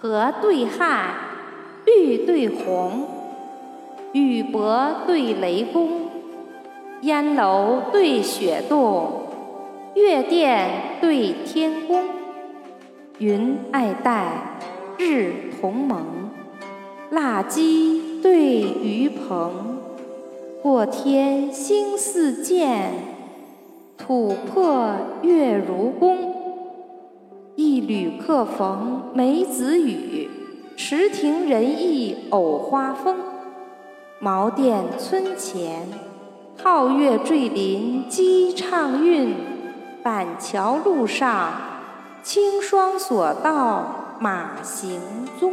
河对汉，绿对红，雨伯对雷公，烟楼对雪洞，月殿对天宫，云爱戴，日同盟，蜡鸡对鱼棚，过天星似箭，土破月如弓。旅客逢梅子雨，池亭人忆藕花风。茅店村前，皓月坠林鸡唱韵；板桥路上，清霜锁道马行踪。